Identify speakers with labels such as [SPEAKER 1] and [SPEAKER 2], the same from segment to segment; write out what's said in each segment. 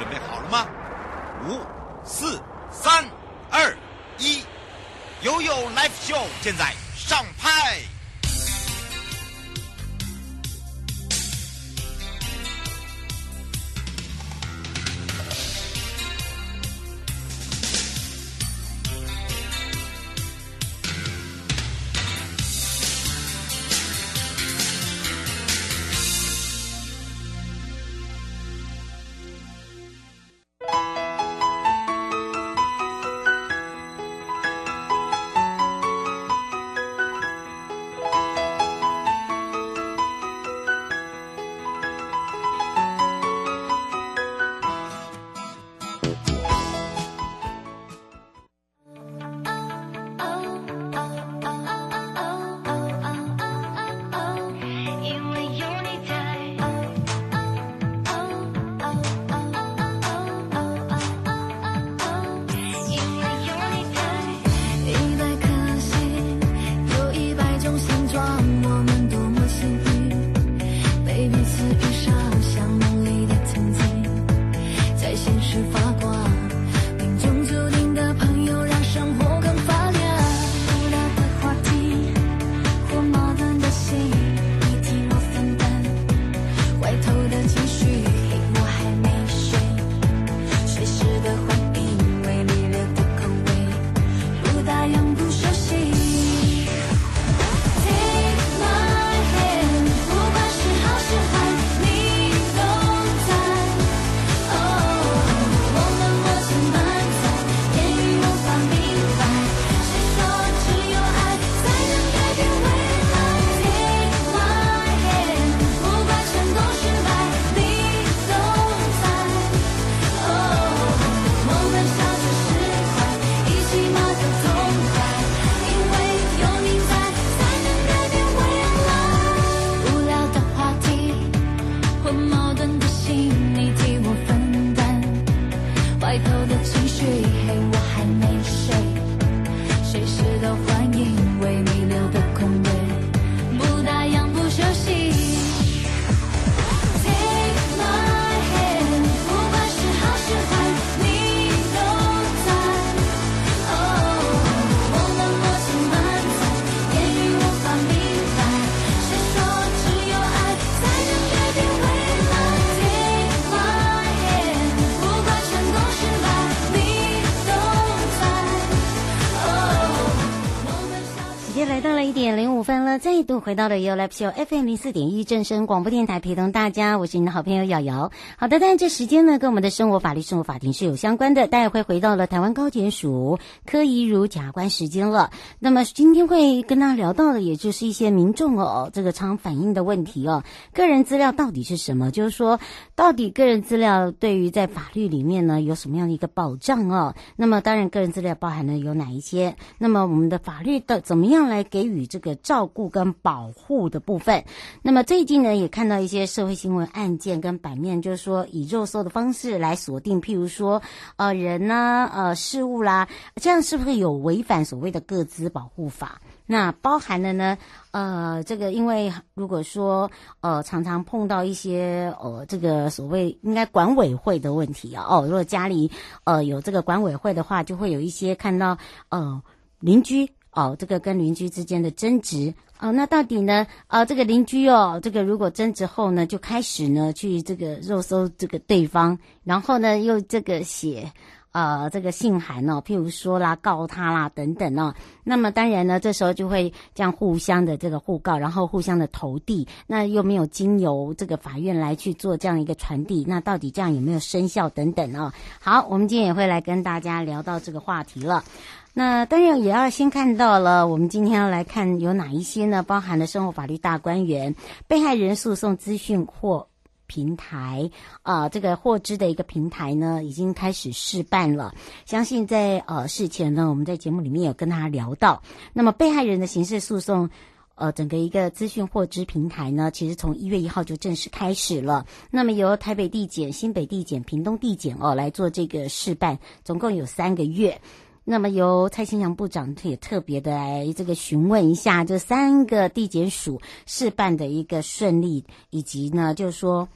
[SPEAKER 1] 准备好了吗？五、四、三、二、一，悠悠 Live Show 现在上拍。
[SPEAKER 2] 再度回到了 You Live Show FM 零四点一正声广播电台，陪同大家，我是你的好朋友瑶瑶。好的，但这时间呢，跟我们的生活法律、生活法庭是有相关的。待会回到了台湾高检署柯怡如假关时间了。那么今天会跟大家聊到的，也就是一些民众哦，这个常反映的问题哦，个人资料到底是什么？就是说，到底个人资料对于在法律里面呢，有什么样的一个保障哦？那么当然，个人资料包含了有哪一些？那么我们的法律的怎么样来给予这个照顾跟保护的部分，那么最近呢，也看到一些社会新闻案件跟版面，就是说以肉搜的方式来锁定，譬如说呃人呢、呃事物啦，这样是不是有违反所谓的个资保护法？那包含了呢，呃，这个因为如果说呃常常碰到一些呃这个所谓应该管委会的问题啊，哦，如果家里呃有这个管委会的话，就会有一些看到呃邻居哦，这个跟邻居之间的争执。哦，那到底呢？啊，这个邻居哦，这个如果争执后呢，就开始呢去这个肉搜这个对方，然后呢又这个写呃这个信函哦，譬如说啦告他啦等等哦。那么当然呢，这时候就会这样互相的这个互告，然后互相的投递，那又没有经由这个法院来去做这样一个传递，那到底这样有没有生效等等哦？好，我们今天也会来跟大家聊到这个话题了。那当然也要先看到了，我们今天要来看有哪一些呢？包含了生活法律大观园、被害人诉讼资讯或平台啊、这个获知的一个平台呢，已经开始试办了。相信在呃事前呢，我们在节目里面有跟大家聊到。那么被害人的刑事诉讼，呃，整个一个资讯获知平台呢，其实从一月一号就正式开始了。那么由台北地检、新北地检、屏东地检哦来做这个试办，总共有三个月。那么由蔡清祥部长也特别的来这个询问一下这三个地检署试办的一个顺利，以及呢，就是说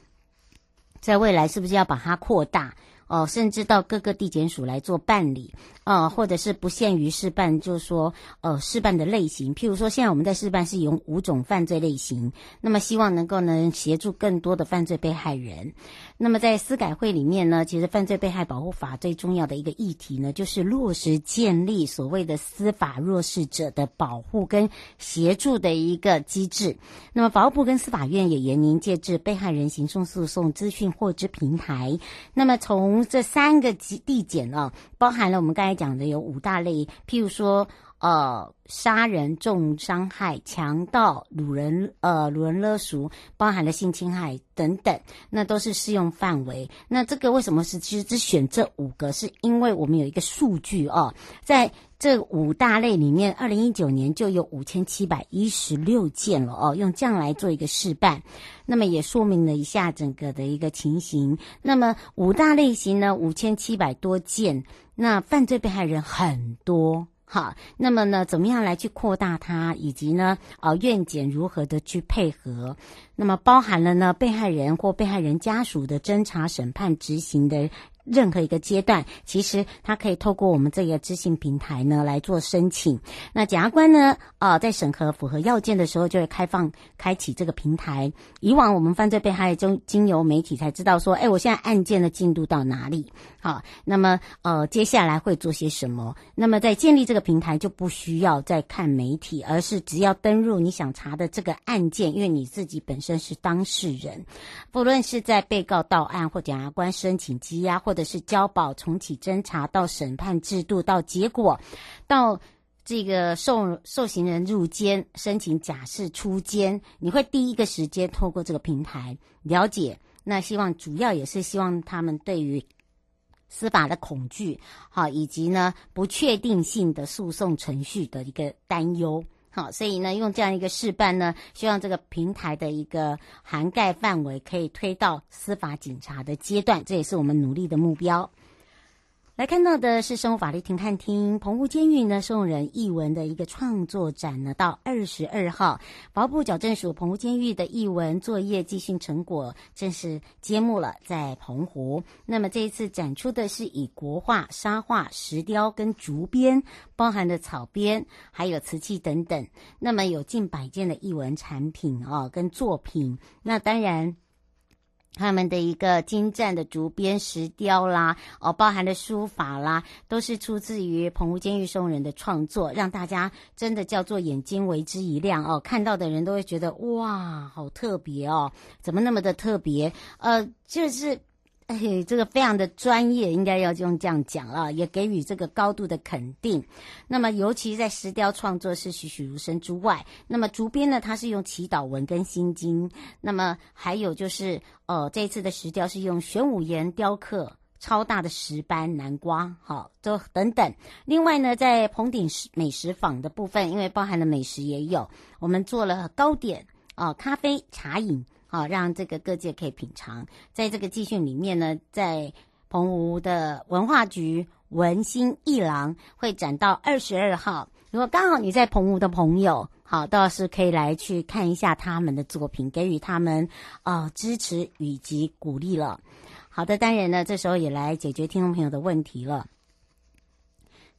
[SPEAKER 2] 在未来是不是要把它扩大哦，甚至到各个地检署来做办理、呃，或者是不限于试办，就是说呃试办的类型，譬如说现在我们在试办是有五种犯罪类型，那么希望能够呢协助更多的犯罪被害人。那么在司改会里面呢，其实犯罪被害保护法最重要的一个议题呢，就是落实建立所谓的司法弱势者的保护跟协助的一个机制。那么法务部跟司法院也严拟建置被害人刑诉诉讼资讯获知平台。那么从这三个地检啊，包含了我们刚才讲的有五大类，譬如说。呃，杀人、重伤害、强盗、掳人、呃，掳人勒赎，包含了性侵害等等，那都是适用范围。那这个为什么是其实只选这五个？是因为我们有一个数据哦，在这五大类里面，二零一九年就有五千七百一十六件了哦，用这样来做一个示范，那么也说明了一下整个的一个情形。那么五大类型呢，五千七百多件，那犯罪被害人很多。好，那么呢，怎么样来去扩大它，以及呢，呃，院检如何的去配合？那么包含了呢，被害人或被害人家属的侦查、审判、执行的。任何一个阶段，其实他可以透过我们这个资讯平台呢来做申请。那检察官呢，啊、在审核符合要件的时候，就会开放开启这个平台。以往我们犯罪被害中经由媒体才知道说，哎，我现在案件的进度到哪里？好，那么呃，接下来会做些什么？那么在建立这个平台就不需要再看媒体，而是只要登入你想查的这个案件，因为你自己本身是当事人，不论是在被告到案或检察官申请羁押或的是交保、重启侦查到审判制度到结果，到这个受受刑人入监申请假释出监，你会第一个时间透过这个平台了解。那希望主要也是希望他们对于司法的恐惧，好，以及呢不确定性的诉讼程序的一个担忧。好，所以呢，用这样一个示范呢，希望这个平台的一个涵盖范围可以推到司法警察的阶段，这也是我们努力的目标。来看到的是生物法律庭看厅澎湖监狱呢，送人艺文的一个创作展呢，到二十二号，法务部矫正署澎湖监狱的艺文作业继续成果正式揭幕了，在澎湖。那么这一次展出的是以国画、沙画、石雕跟竹编，包含的草编，还有瓷器等等。那么有近百件的艺文产品哦，跟作品。那当然。他们的一个精湛的竹编、石雕啦，哦，包含的书法啦，都是出自于澎湖监狱送人的创作，让大家真的叫做眼睛为之一亮哦，看到的人都会觉得哇，好特别哦，怎么那么的特别？呃，就是。哎，这个非常的专业，应该要用这样讲啊，也给予这个高度的肯定。那么，尤其在石雕创作是栩栩如生之外，那么竹编呢，它是用祈祷文跟心经。那么还有就是，呃，这一次的石雕是用玄武岩雕刻超大的石斑南瓜，好，都等等。另外呢，在澎鼎美食坊的部分，因为包含了美食也有，我们做了糕点啊、咖啡茶饮。啊，让这个各界可以品尝。在这个集训里面呢，在澎湖的文化局文心艺廊会展到二十二号。如果刚好你在澎湖的朋友，好，倒是可以来去看一下他们的作品，给予他们啊、支持以及鼓励了。好的，当然呢，这时候也来解决听众朋友的问题了。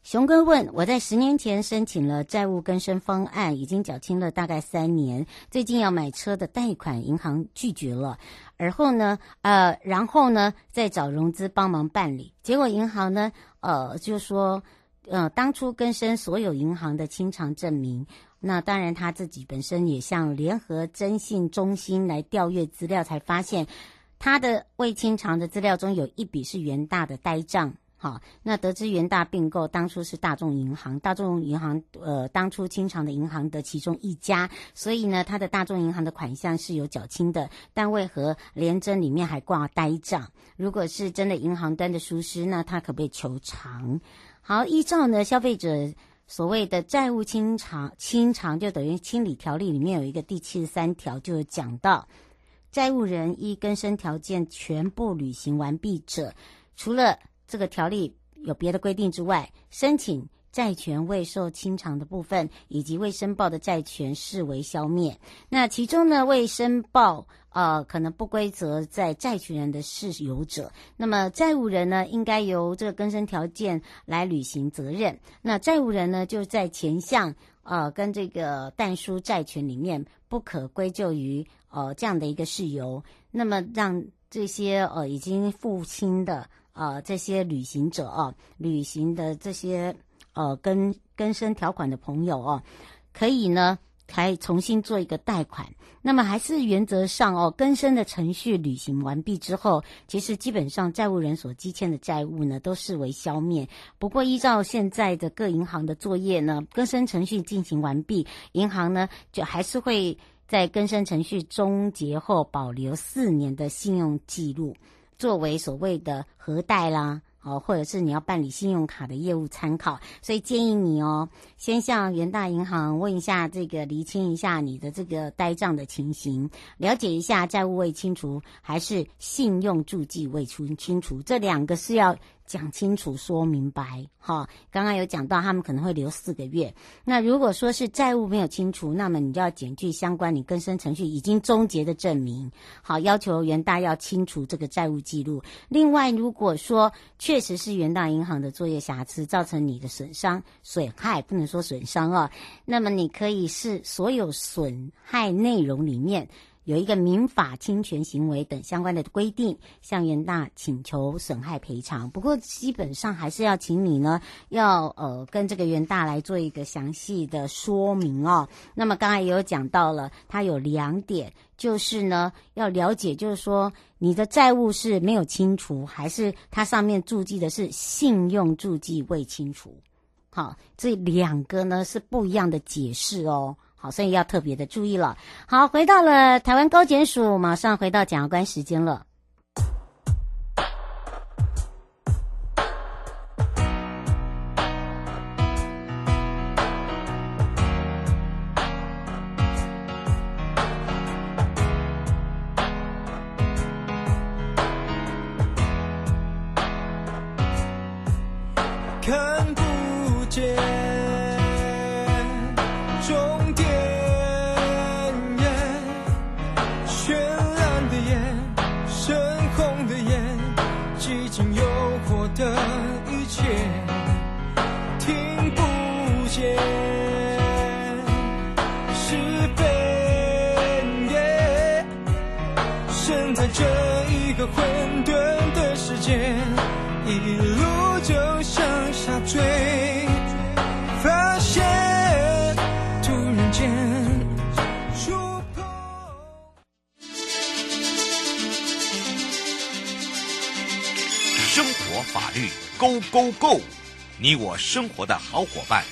[SPEAKER 2] 熊哥问：我在十年前申请了债务更生方案，已经缴清了大概三年，最近要买车的贷款，银行拒绝了。而后呢，呃，然后呢，再找融资帮忙办理，结果银行呢，呃，就说，呃，当初更生所有银行的清偿证明。那当然他自己本身也向联合征信中心来调阅资料，才发现他的未清偿的资料中有一笔是元大的呆账。好，那得知元大并购当初是大众银行，大众银行呃当初清偿的银行的其中一家，所以呢，他的大众银行的款项是有缴清的，但为何联征里面还挂呆账？如果是真的银行端的疏失，那他可不可以求偿？好，依照呢消费者所谓的债务清偿，清偿就等于清理条例里面有一个第七十三条，就有讲到债务人依更生条件全部履行完毕者，除了这个条例有别的规定之外，申请债权未受清偿的部分，以及未申报的债权视为消灭。那其中呢，未申报呃，可能不归责在债权人的事由者，那么债务人呢，应该由这个更生条件来履行责任。那债务人呢，就在前项呃跟这个但书债权里面不可归咎于呃这样的一个事由。那么让这些呃已经付清的呃这些旅行者啊，旅行的这些呃更更生条款的朋友哦，可以呢。还重新做一个贷款，那么还是原则上哦，更生的程序履行完毕之后，其实基本上债务人所积欠的债务呢，都视为消灭。不过依照现在的各银行的作业呢，更生程序进行完毕，银行呢就还是会在更生程序终结后保留四年的信用记录，作为所谓的核贷啦。哦，或者是你要办理信用卡的业务参考，所以建议你哦，先向元大银行问一下这个，厘清一下你的这个呆账的情形，了解一下债务未清除还是信用注记未清清除，这两个是要。讲清楚，说明白，哈。刚刚有讲到，他们可能会留四个月。那如果说是债务没有清除，那么你就要检具相关你更生程序已经终结的证明，好，要求元大要清除这个债务记录。另外，如果说确实是元大银行的作业瑕疵造成你的损伤、损害，不能说损伤啊，那么你可以是所有损害内容里面。有一个民法侵权行为等相关的规定，向元大请求损害赔偿。不过基本上还是要请你呢，要呃跟这个元大来做一个详细的说明哦。那么刚才也有讲到了，它有两点，就是呢要了解，就是说你的债务是没有清除，还是它上面注记的是信用注记未清除？好，这两个呢是不一样的解释哦。所以要特别的注意了。好，回到了台湾高检署，马上回到检察官时间了。
[SPEAKER 1] 一个
[SPEAKER 3] 混沌的世界一路就向下坠发现突然间触碰
[SPEAKER 4] 生活法律 gogogo
[SPEAKER 1] 你我生活的好伙伴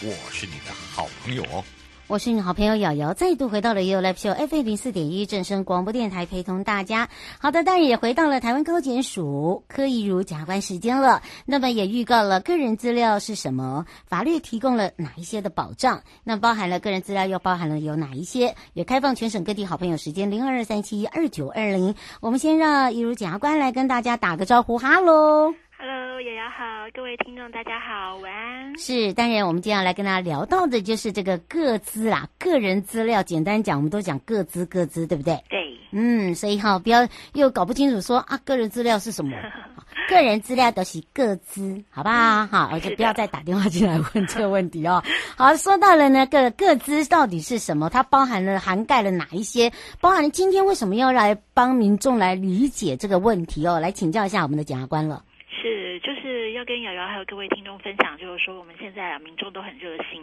[SPEAKER 1] 我是你的好朋友哦。
[SPEAKER 2] 我是你好朋友瑶瑶，再度回到了 You Live Show FM 零四点一正声广播电台，陪同大家。好的，当然也回到了台湾高检署柯怡如检察官时间了。那么也预告了个人资料是什么，法律提供了哪一些的保障？那包含了个人资料又包含了有哪一些？也开放全省各地好朋友时间零二二三七二九二零。我们先让怡如检察官来跟大家打个招呼，哈喽。
[SPEAKER 5] Hello，瑶瑶好，各位听众大家好，晚安。
[SPEAKER 2] 是，当然我们接下来跟大家聊到的就是这个个资啦，个人资料。简单讲，我们都讲个资，个资，对不对？
[SPEAKER 5] 对。
[SPEAKER 2] 嗯，所以哈，不要又搞不清楚说啊，个人资料是什么？个人资料都是个资，好不好？好，而且不要再打电话进来问这个问题哦。好，说到了呢，个个资到底是什么？它包含了涵盖了哪一些？包含了今天为什么要来帮民众来理解这个问题哦？来请教一下我们的检察官了。
[SPEAKER 5] 要跟瑶瑶还有各位听众分享，就是说我们现在啊，民众都很热心，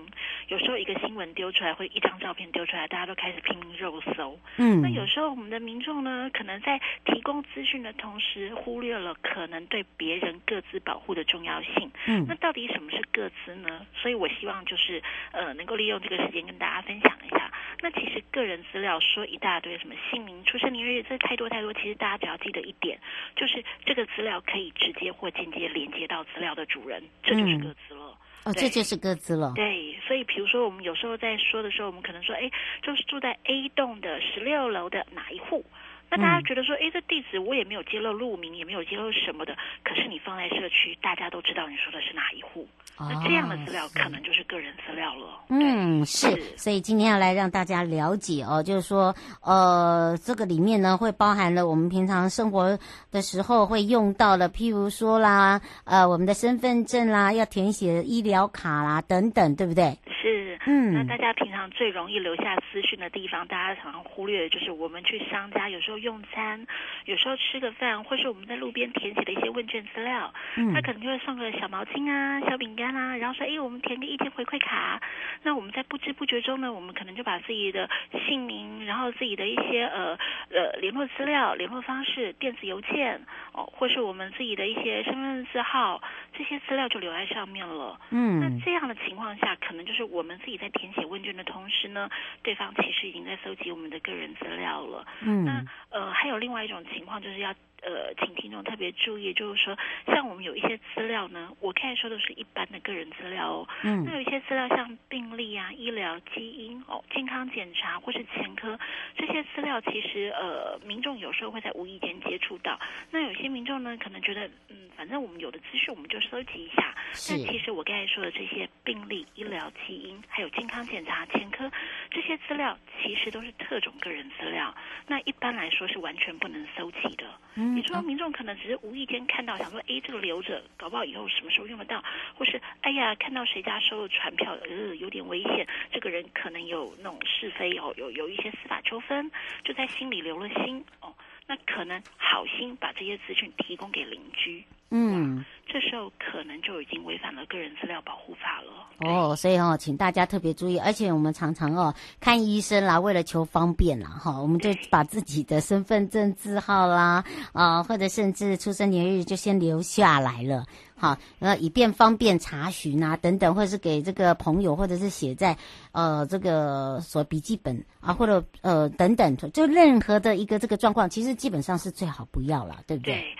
[SPEAKER 5] 有时候一个新闻丢出来，或一张照片丢出来，大家都开始拼命肉搜。嗯，那有时候我们的民众呢，可能在提供资讯的同时，忽略了可能对别人各自保护的重要性。嗯，那到底什么是各自呢？所以我希望就是呃，能够利用这个时间跟大家分享一下。那其实个人资料说一大堆，什么姓名、出生年月日，这太多太多。其实大家只要记得一点，就是这个资料可以直接或间接连接到资料的主人，这就是歌词了。
[SPEAKER 2] 哦，这就是歌词了。
[SPEAKER 5] 对，所以比如说我们有时候在说的时候，我们可能说，哎，就是住在 A 栋的十六楼的哪一户。那大家觉得说，哎，这地址我也没有揭露路名，也没有揭露什么的，可是你放在社区，大家都知道你说的是哪一户。那这样的资料可能就是个人资料了。
[SPEAKER 2] 嗯，是。所以今天要来让大家了解哦，就是说，呃，这个里面呢会包含了我们平常生活的时候会用到的，譬如说啦，呃，我们的身份证啦，要填写医疗卡啦等等，对不对？
[SPEAKER 5] 是。嗯。那大家平常最容易留下资讯的地方，大家常常忽略的就是我们去商家有时候用餐，有时候吃个饭，或是我们在路边填写的一些问卷资料，嗯，他可能就会送个小毛巾啊、小饼干啊。然后说，哎，我们填个一天回馈卡，那我们在不知不觉中呢，我们可能就把自己的姓名，然后自己的一些呃呃联络资料、联络方式、电子邮件哦，或是我们自己的一些身份证字号，这些资料就留在上面了。嗯，那这样的情况下，可能就是我们自己在填写问卷的同时呢，对方其实已经在搜集我们的个人资料了。嗯，那呃还有另外一种情况就是要。呃，请听众特别注意，就是说，像我们有一些资料呢，我刚才说的是一般的个人资料哦。嗯。那有一些资料，像病历啊、医疗、基因哦、健康检查或是前科这些资料，其实呃，民众有时候会在无意间接触到。那有些民众呢，可能觉得，嗯，反正我们有的资讯，我们就收集一下。是。但其实我刚才说的这些病历、医疗、基因，还有健康检查、前科这些资料，其实都是特种个人资料。那一般来说是完全不能搜集的。嗯。你说民众可能只是无意间看到，想说，哎，这个留着，搞不好以后什么时候用得到，或是，哎呀，看到谁家收了传票，呃，有点危险，这个人可能有那种是非哦，有有一些司法纠纷，就在心里留了心哦，那可能好心把这些资讯提供给邻居，嗯。这时候可能就已经违反了个人资料保护法了哦，
[SPEAKER 2] 所以哦，请大家特别注意，而且我们常常哦看医生啦，为了求方便啦，哈，我们就把自己的身份证字号啦啊，或者甚至出生年日就先留下来了，好，那以便方便查询啊等等，或者是给这个朋友，或者是写在呃这个所笔记本啊，或者呃等等，就任何的一个这个状况，其实基本上是最好不要了，对不
[SPEAKER 5] 对？对。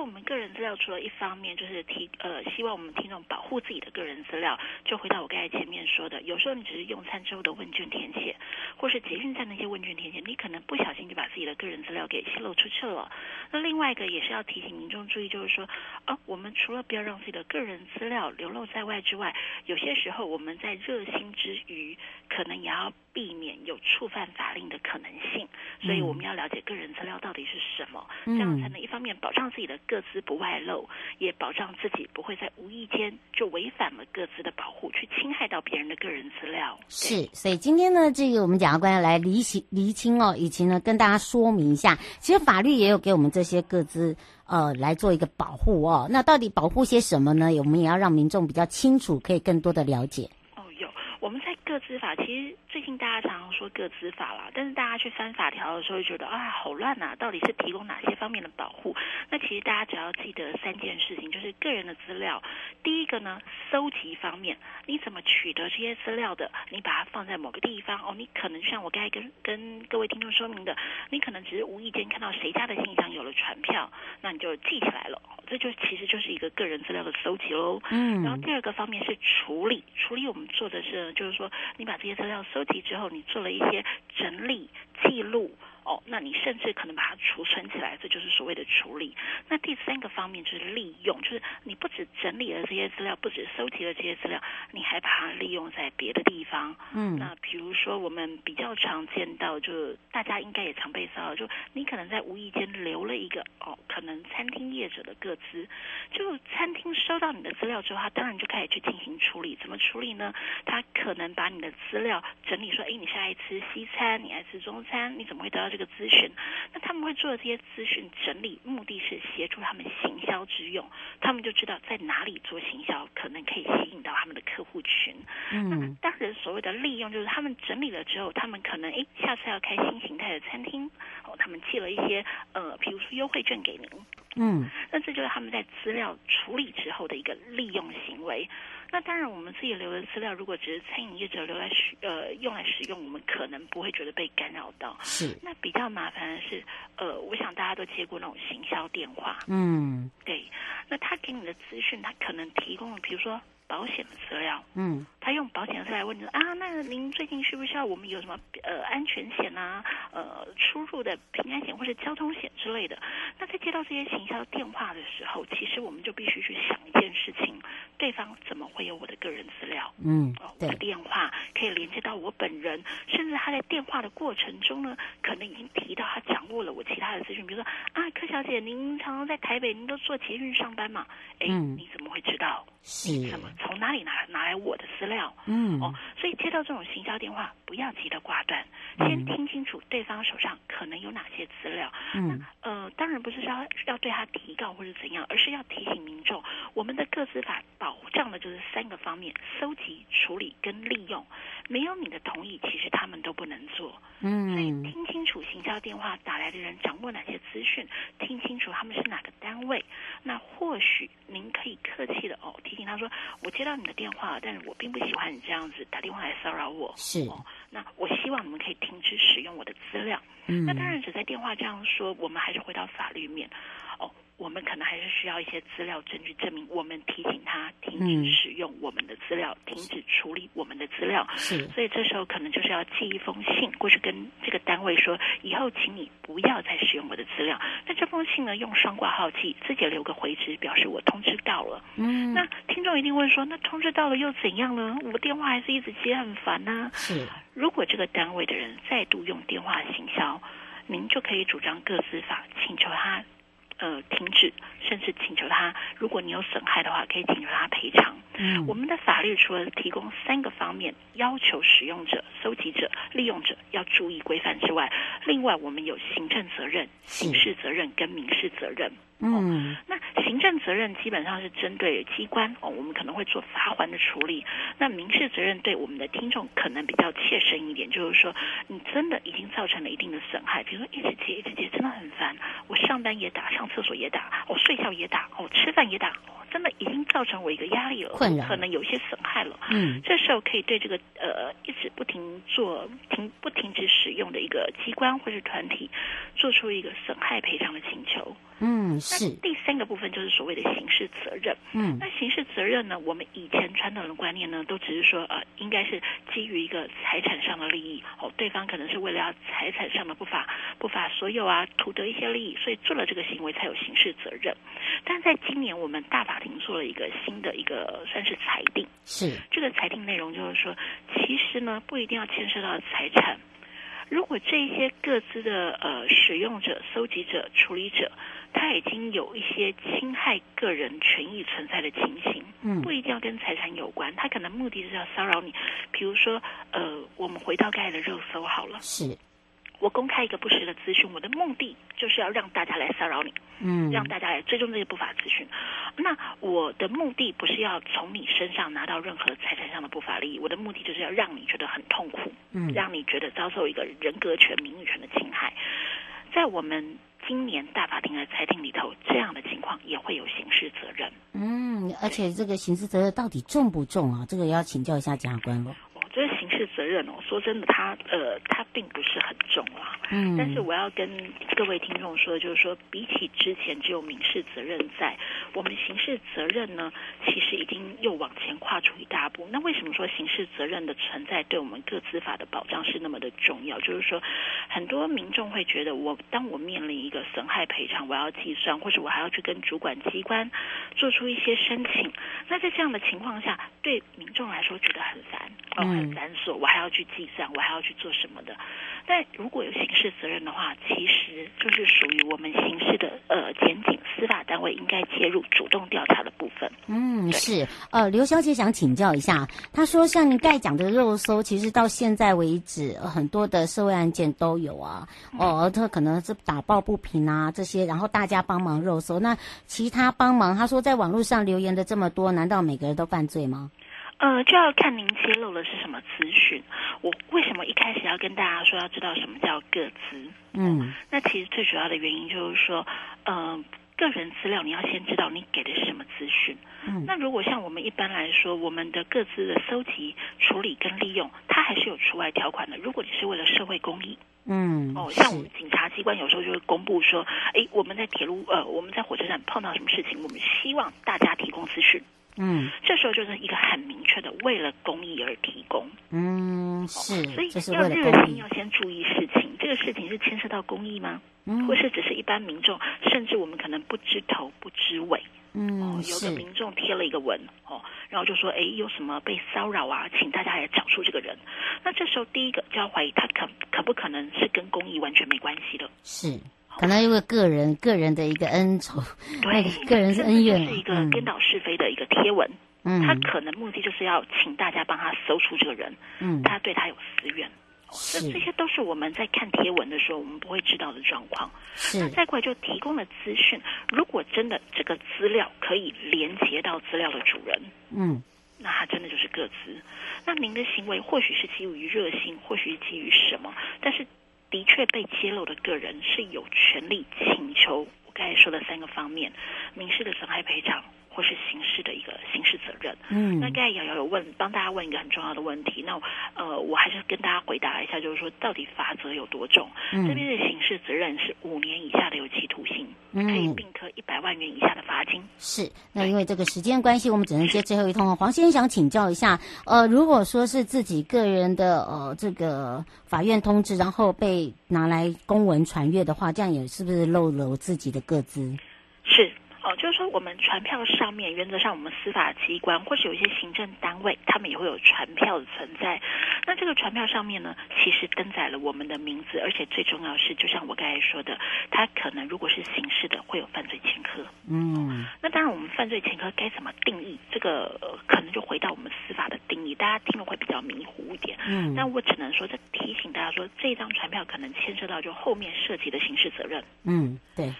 [SPEAKER 5] 我们个人资料除了一方面就是提呃，希望我们听众保护自己的个人资料，就回到我刚才前面说的，有时候你只是用餐之后的问卷填写，或是捷运站那些问卷填写，你可能不小心就把自己的个人资料给泄露出去了。那另外一个也是要提醒民众注意，就是说，啊，我们除了不要让自己的个人资料流露在外之外，有些时候我们在热心之余，可能也要避免有触犯法令的可能性。所以我们要了解个人资料到底是什么，这样才能一方面保障自己的个资不外露，也保障自己不会在无意间就违反了各自的保护，去侵害到别人的个人资料。
[SPEAKER 2] 是，所以今天呢，这个我们检察官要来厘清厘清哦，以及呢跟大家说明一下，其实法律也有给我们这些个资呃来做一个保护哦。那到底保护些什么呢？我们也要让民众比较清楚，可以更多的了解。
[SPEAKER 5] 个资法其实。最近大家常常说个资法啦，但是大家去翻法条的时候，觉得啊好乱呐，到底是提供哪些方面的保护？那其实大家只要记得三件事情，就是个人的资料。第一个呢，搜集方面，你怎么取得这些资料的？你把它放在某个地方哦，你可能像我刚才跟跟各位听众说明的，你可能只是无意间看到谁家的信箱有了传票，那你就记起来了，这就其实就是一个个人资料的搜集喽。嗯。然后第二个方面是处理，处理我们做的是，就是说你把这些资料收集。之后，你做了一些整理记录。哦，那你甚至可能把它储存起来，这就是所谓的处理。那第三个方面就是利用，就是你不止整理了这些资料，不止收集了这些资料，你还把它利用在别的地方。嗯，那比如说我们比较常见到，就大家应该也常被骚扰，就你可能在无意间留了一个哦，可能餐厅业者的个资，就餐厅收到你的资料之后，他当然就开始去进行处理。怎么处理呢？他可能把你的资料整理说，哎，你是爱吃西餐，你爱吃中餐，你怎么会得到这个咨询，那他们会做的这些咨询整理，目的是协助他们行销之用。他们就知道在哪里做行销，可能可以吸引到他们的客户群。嗯，那当然所谓的利用，就是他们整理了之后，他们可能诶，下次要开新形态的餐厅，哦，他们寄了一些呃，比如说优惠券给您。嗯，那这就是他们在资料处理之后的一个利用行为。那当然，我们自己留的资料，如果只是餐饮业者留来使呃用来使用，我们可能不会觉得被干扰到。是。那比较麻烦的是，呃，我想大家都接过那种行销电话。嗯。对。那他给你的资讯，他可能提供了，比如说保险的资料。嗯。他用保险资料问你说啊，那您最近需不需要我们有什么呃安全险啊，呃出入的平安险或者交通险之类的？那在接到这些行销电话的时候，其实我们就必须去想一件事情：对方怎么会有我的个人资料？
[SPEAKER 2] 嗯，对，
[SPEAKER 5] 我的电话可以连接到我本人，甚至他在电话的过程中呢，可能已经提到他掌握了我其他的资讯，比如说啊，柯小姐，您常常在台北，您都坐捷运上班嘛？哎，
[SPEAKER 2] 嗯，
[SPEAKER 5] 你怎么会知道？
[SPEAKER 2] 是，
[SPEAKER 5] 你怎么从哪里拿拿来我的资料？
[SPEAKER 2] 嗯，
[SPEAKER 5] 哦，所以接到这种行销电话，不要急着挂断，
[SPEAKER 2] 嗯，
[SPEAKER 5] 先听清楚对方手上可能有哪些资料。
[SPEAKER 2] 嗯，那
[SPEAKER 5] 呃，当然不是说要要对他提告或者怎样，而是要提醒民众，我们的个资法保障的就是三个方面：搜集、处理跟利用。没有你的同意，其实他们都不能做。
[SPEAKER 2] 嗯，
[SPEAKER 5] 所以听清楚行销电话打来的人掌握哪些资讯，听清楚他们是哪个单位，那或许您可以客气的哦提醒他说：“我接到你的电话，但是我并不喜欢你这样子打电话来骚扰我。”
[SPEAKER 2] 是，
[SPEAKER 5] 哦，那我希望你们可以停止使用我的资料。
[SPEAKER 2] 嗯，
[SPEAKER 5] 那当然只在电话这样说，我们还是回到法律面。哦，我们可能还是需要一些资料证据证明我们提醒他停止使用我们的资料，嗯、停止处理我们的资料。
[SPEAKER 2] 是，
[SPEAKER 5] 所以这时候可能就是要寄一封信过去跟这个单位说，以后请你不要再使用我的资料。那这封信呢，用双挂号寄，自己留个回执，表示我通知到了。
[SPEAKER 2] 嗯，
[SPEAKER 5] 那听众一定问说，那通知到了又怎样呢？我电话还是一直接，很烦呢、啊。
[SPEAKER 2] 是，
[SPEAKER 5] 如果这个单位的人再度用电话行销，您就可以主张各自法，请求他。呃，停止，甚至请求他，如果你有损害的话，可以请求他赔偿。
[SPEAKER 2] 嗯，
[SPEAKER 5] 我们的法律除了提供三个方面，要求使用者、收集者、利用者要注意规范之外，另外我们有行政责任、刑事责任跟民事责任。
[SPEAKER 2] 嗯，
[SPEAKER 5] 哦，那行政责任基本上是针对机关哦，我们可能会做罚还的处理。那民事责任对我们的听众可能比较切身一点，就是说你真的已经造成了一定的损害，比如说一直接一直接，真的很烦。我上班也打，上厕所也打，我睡觉也打，我吃饭也打。真的已经造成我一个压力了，
[SPEAKER 2] 困，
[SPEAKER 5] 可能有些损害了。
[SPEAKER 2] 嗯，
[SPEAKER 5] 这时候可以对这个呃一直不停做停不停止使用的一个机关或是团体，做出一个损害赔偿的请求。
[SPEAKER 2] 嗯，是。
[SPEAKER 5] 第三个部分就是所谓的刑事责任。
[SPEAKER 2] 嗯，
[SPEAKER 5] 那刑事责任呢？我们以前传统的观念呢，都只是说呃，应该是基于一个财产上的利益哦，对方可能是为了要财产上的不法不法所有啊，图得一些利益，所以做了这个行为才有刑事责任。但在今年我们大法庭做了一个新的一个算是裁定，
[SPEAKER 2] 是
[SPEAKER 5] 这个裁定内容就是说，其实呢不一定要牵涉到财产，如果这一些各自的呃使用者、搜集者、处理者，他已经有一些侵害个人权益存在的情形，
[SPEAKER 2] 嗯，
[SPEAKER 5] 不一定要跟财产有关，他可能目的是要骚扰你，比如说呃，我们回到刚才的热搜好了，
[SPEAKER 2] 是。
[SPEAKER 5] 我公开一个不实的资讯，我的目的就是要让大家来骚扰你，
[SPEAKER 2] 嗯，
[SPEAKER 5] 让大家来追踪这些不法资讯。那我的目的不是要从你身上拿到任何财产上的不法利益，我的目的就是要让你觉得很痛苦，
[SPEAKER 2] 嗯，
[SPEAKER 5] 让你觉得遭受一个人格权、名誉权的侵害。在我们今年大法庭的裁定里头，这样的情况也会有刑事责任。
[SPEAKER 2] 嗯，而且这个刑事责任到底重不重啊？这个要请教一下检察官了。
[SPEAKER 5] 责任哦，说真的，他呃，他并不是很重啦。
[SPEAKER 2] 嗯，
[SPEAKER 5] 但是我要跟各位听众说，就是说，比起之前只有民事责任在，我们刑事责任呢，其实已经又往前跨出一大步。那为什么说刑事责任的存在对我们各自法的保障是那么的重要？就是说，很多民众会觉得我，我当我面临一个损害赔偿，我要计算，或者我还要去跟主管机关做出一些申请。那在这样的情况下，对民众来说觉得很烦，哦，很繁琐，我还要去计算，我还要去做什么的？但如果有刑事责任的话，其实就是属于我们刑事的呃检警司法单位应该介入主动调查的部分。
[SPEAKER 2] 嗯，是。呃，刘小姐想请教一下，她说像你刚才讲的肉搜，其实到现在为止，很多的社会案件都有啊。哦，他可能是打抱不平啊这些，然后大家帮忙肉搜。那其他帮忙，她说在网络上留言的这么多，难道每个人都犯罪吗？
[SPEAKER 5] 呃，就要看您揭露的是什么资讯。我为什么一开始要跟大家说要知道什么叫个资？
[SPEAKER 2] 嗯，
[SPEAKER 5] 那其实最主要的原因就是说，呃，个人资料你要先知道你给的是什么资讯。
[SPEAKER 2] 嗯，
[SPEAKER 5] 那如果像我们一般来说，我们的个资的搜集、处理跟利用，它还是有除外条款的。如果你是为了社会公益，
[SPEAKER 2] 嗯，
[SPEAKER 5] 哦，像我们警察机关有时候就会公布说，哎，我们在铁路呃，我们在火车站碰到什么事情，我们希望大家提供资讯。嗯，这时候就是一个很明确的为了公益而提供。
[SPEAKER 2] 嗯，是，
[SPEAKER 5] 所以
[SPEAKER 2] 是
[SPEAKER 5] 要热心，要先注意事情。这个事情是牵涉到公益吗？嗯，或是只是一般民众，甚至我们可能不知头不知尾。
[SPEAKER 2] 嗯，
[SPEAKER 5] 哦，有个民众贴了一个文哦，然后就说，哎，有什么被骚扰啊？请大家来找出这个人。那这时候第一个就要怀疑他可可不可能是跟公益完全没关系的？
[SPEAKER 2] 是。可能因为个人个人的一个恩仇，
[SPEAKER 5] 对，
[SPEAKER 2] 个人是恩怨，
[SPEAKER 5] 是一个颠倒是非的一个贴文。嗯，他可能目的就是要请大家帮他搜出这个人。嗯，他对他有私怨。是，这些都是我们在看贴文的时候，我们不会知道的状况。
[SPEAKER 2] 是，
[SPEAKER 5] 那再过来就提供了资讯。如果真的这个资料可以连接到资料的主人，
[SPEAKER 2] 嗯，
[SPEAKER 5] 那他真的就是个资。那您的行为或许是基于热心，或许是基于什么，但是。的确被揭露的个人是有权利请求我刚才说的三个方面：民事的损害赔偿。或是刑事的一个刑事责任。嗯，那刚才瑶瑶有问，帮大家问一个很重要的问题。那呃，我还是跟大家回答一下，就是说到底罚则有多重？嗯，这边的刑事责任是五年以下的有期徒刑，嗯，可以并科一百万元以下的罚金。
[SPEAKER 2] 是。那因为这个时间关系，我们只能接最后一通。黄先生想请教一下，呃，如果说是自己个人的呃这个法院通知，然后被拿来公文传阅的话，这样也是不是漏了我自己的
[SPEAKER 5] 个资？我们传票上面，原则上我们司法机关或是有一些行政单位，他们也会有传票的存在。那这个传票上面呢，其实登载了我们的名字，而且最重要是，就像我刚才说的，它可能如果是刑事的，会有犯罪前科。
[SPEAKER 2] 嗯，
[SPEAKER 5] 那当然，我们犯罪前科该怎么定义？这个、呃、可能就回到我们司法的定义，大家听了会比较迷糊一点。嗯，那我只能说，这提醒大家说，这张传票可能牵涉到就后面涉及的刑事责任。
[SPEAKER 2] 嗯，
[SPEAKER 5] 对。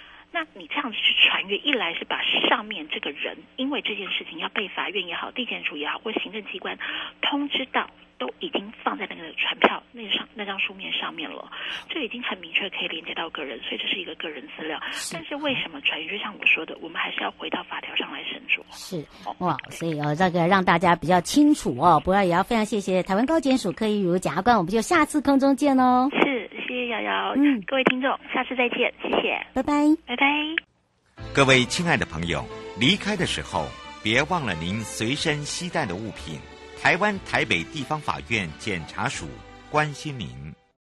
[SPEAKER 5] 这样子去传阅，一来是把上面这个人因为这件事情要被法院也好、地检署也好，或行政机关通知到，都已经放在那个传票那上那张书面上面了，这已经很明确可以连接到个人，所以这是一个个人资料。但是为什么传阅？就像我说的，我们还是要回到法条上来审酌。
[SPEAKER 2] 是哇，所以呃，这个让大家比较清楚哦。不过也要非常谢谢台湾高检署柯一如检察官，我们就下次空中见哦。
[SPEAKER 5] 是。瑶瑶，嗯，各位听众，下次再见，谢谢，
[SPEAKER 2] 拜拜，
[SPEAKER 5] 拜拜。
[SPEAKER 1] 各位亲爱的朋友，离开的时候别忘了您随身携带的物品。台湾台北地方法院检察署关心您。